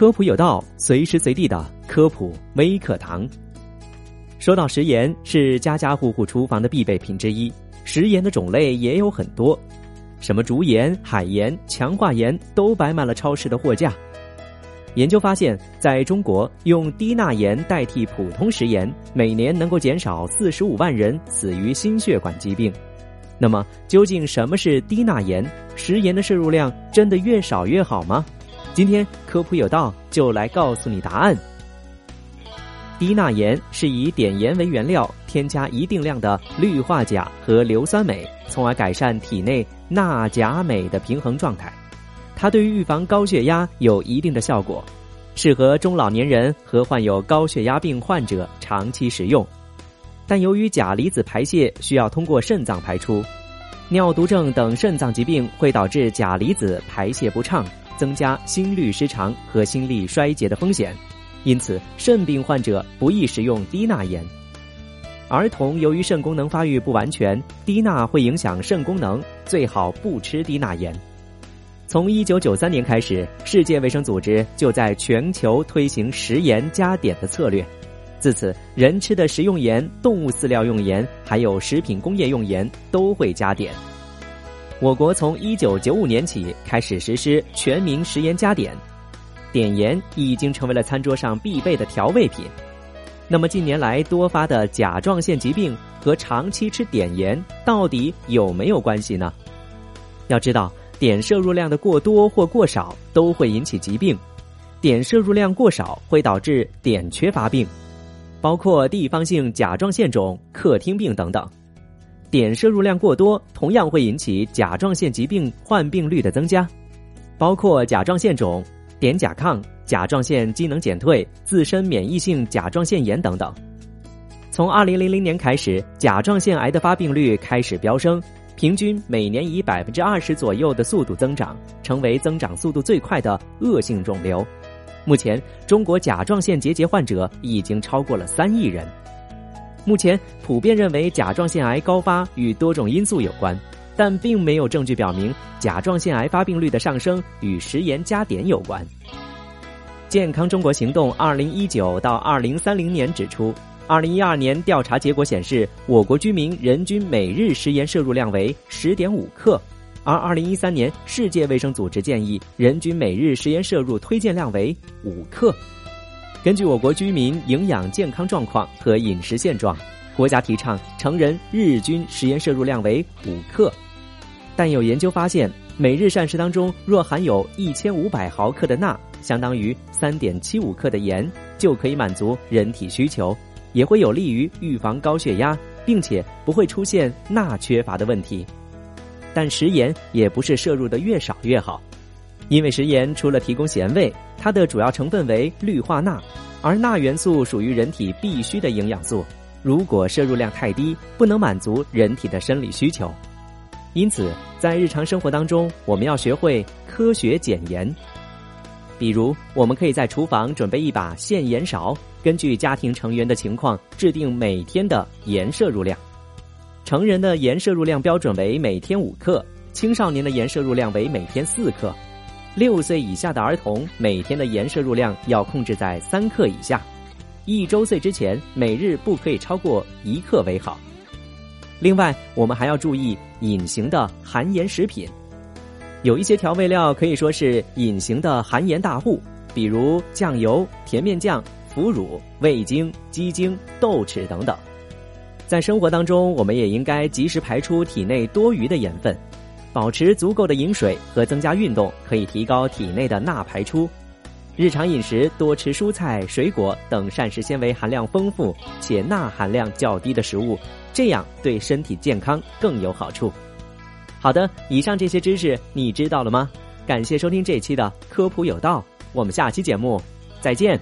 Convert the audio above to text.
科普有道，随时随地的科普微课堂。说到食盐，是家家户户厨房的必备品之一。食盐的种类也有很多，什么竹盐、海盐、强化盐都摆满了超市的货架。研究发现，在中国用低钠盐代替普通食盐，每年能够减少四十五万人死于心血管疾病。那么，究竟什么是低钠盐？食盐的摄入量真的越少越好吗？今天科普有道就来告诉你答案。低钠盐是以碘盐为原料，添加一定量的氯化钾和硫酸镁，从而改善体内钠钾镁的平衡状态。它对于预防高血压有一定的效果，适合中老年人和患有高血压病患者长期食用。但由于钾离子排泄需要通过肾脏排出，尿毒症等肾脏疾病会导致钾离子排泄不畅，增加心律失常和心力衰竭的风险。因此，肾病患者不宜食用低钠盐。儿童由于肾功能发育不完全，低钠会影响肾功能，最好不吃低钠盐。从一九九三年开始，世界卫生组织就在全球推行食盐加碘的策略。自此，人吃的食用盐、动物饲料用盐，还有食品工业用盐都会加碘。我国从一九九五年起开始实施全民食盐加碘，碘盐已经成为了餐桌上必备的调味品。那么近年来多发的甲状腺疾病和长期吃碘盐到底有没有关系呢？要知道。碘摄入量的过多或过少都会引起疾病，碘摄入量过少会导致碘缺乏病，包括地方性甲状腺肿、克汀病等等。碘摄入量过多同样会引起甲状腺疾病患病率的增加，包括甲状腺肿、碘甲亢、甲状腺机能减退、自身免疫性甲状腺炎等等。从二零零零年开始，甲状腺癌的发病率开始飙升。平均每年以百分之二十左右的速度增长，成为增长速度最快的恶性肿瘤。目前，中国甲状腺结节患者已经超过了三亿人。目前普遍认为甲状腺癌高发与多种因素有关，但并没有证据表明甲状腺癌发病率的上升与食盐加碘有关。健康中国行动二零一九到二零三零年指出。二零一二年调查结果显示，我国居民人均每日食盐摄入量为十点五克，而二零一三年世界卫生组织建议人均每日食盐摄入推荐量为五克。根据我国居民营养健康状况和饮食现状，国家提倡成人日均食盐摄入量为五克。但有研究发现，每日膳食当中若含有一千五百毫克的钠，相当于三点七五克的盐，就可以满足人体需求。也会有利于预防高血压，并且不会出现钠缺乏的问题。但食盐也不是摄入的越少越好，因为食盐除了提供咸味，它的主要成分为氯化钠，而钠元素属于人体必需的营养素。如果摄入量太低，不能满足人体的生理需求。因此，在日常生活当中，我们要学会科学减盐。比如，我们可以在厨房准备一把现盐勺，根据家庭成员的情况制定每天的盐摄入量。成人的盐摄入量标准为每天五克，青少年的盐摄入量为每天四克，六岁以下的儿童每天的盐摄入量要控制在三克以下，一周岁之前每日不可以超过一克为好。另外，我们还要注意隐形的含盐食品。有一些调味料可以说是隐形的含盐大户，比如酱油、甜面酱、腐乳、味精、鸡精、豆豉等等。在生活当中，我们也应该及时排出体内多余的盐分，保持足够的饮水和增加运动，可以提高体内的钠排出。日常饮食多吃蔬菜、水果等膳食纤维含量丰富且钠含量较低的食物，这样对身体健康更有好处。好的，以上这些知识你知道了吗？感谢收听这期的科普有道，我们下期节目再见。